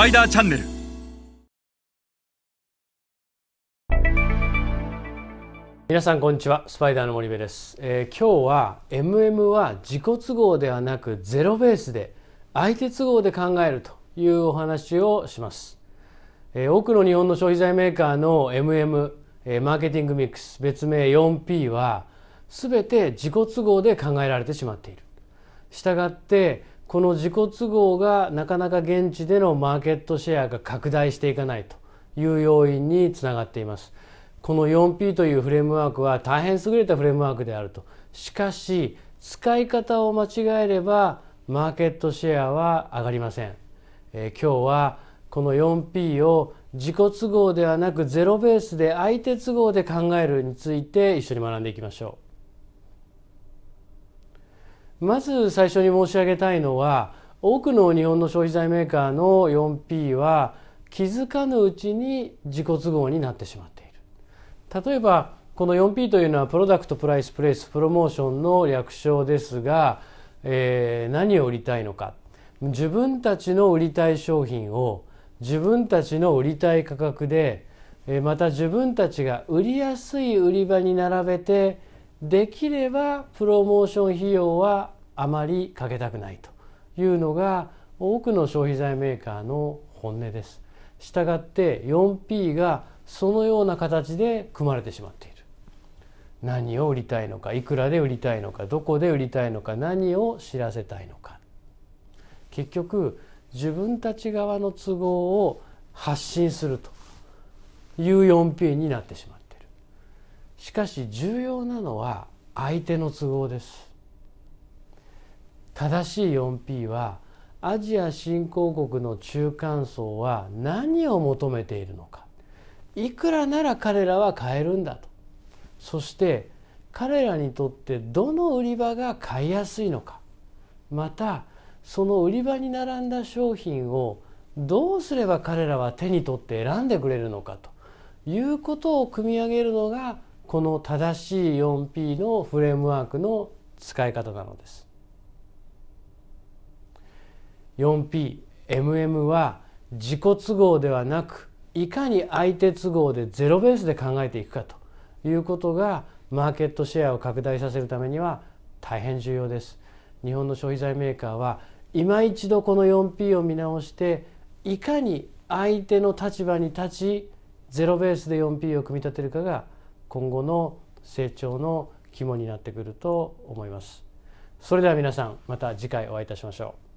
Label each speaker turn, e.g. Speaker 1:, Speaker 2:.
Speaker 1: パイダーチャンネル
Speaker 2: 皆さんこんにちは。スパイダーの森部です、えー今日は MM は自己都合ではなくゼロベースで相手都合で考えるというお話をします、えー多くの日本の消費財メーカーの MM、えーマーケティングミックス別名 4P は全て自己都合で考えられてしまっている。したがってこの自己都合がなかなか現地でのマーケットシェアが拡大していかないという要因につながっています。この 4P というフレームワークは大変優れたフレームワークであると。しかし使い方を間違えればマーケットシェアは上がりません、えー今日はこの 4P を自己都合ではなくゼロベースで相手都合で考えるについて一緒に学んでいきましょう。まず最初に申し上げたいのは多くの日本の消費財メーカーの 4P は気づかぬうちに自己都合になってしまっている。例えばこの 4P というのはプロダクトプライスプレイスプロモーションの略称ですが、えー何を売りたいのか。自分たちの売りたい商品を自分たちの売りたい価格でえーまた自分たちが売りやすい売り場に並べてできればプロモーション費用はあまりかけたくないというのが多くの消費財メーカーの本音です。したがって 4P がそのような形で組まれてしまっている。何を売りたいのかいくらで売りたいのかどこで売りたいのか何を知らせたいのか。結局自分たち側の都合を発信するという 4P になってしまっている。しかし重要なのは相手の都合です。正しい 4P はアジア新興国の中間層は何を求めているのか。いくらなら彼らは買えるんだと。そして彼らにとってどの売り場が買いやすいのか。またその売り場に並んだ商品をどうすれば彼らは手に取って選んでくれるのかと。いうことを組み上げるのがこの正しい 4P のフレームワークの使い方なのです。4PMM は自己都合ではなくいかに相手都合でゼロベースで考えていくかということがマーケットシェアを拡大させるためには大変重要です。日本の消費財メーカーは今一度この 4P を見直していかに相手の立場に立ちゼロベースで 4P を組み立てるかが今後の成長の肝になってくると思います。それでは皆さんまた次回お会いいたしましょう。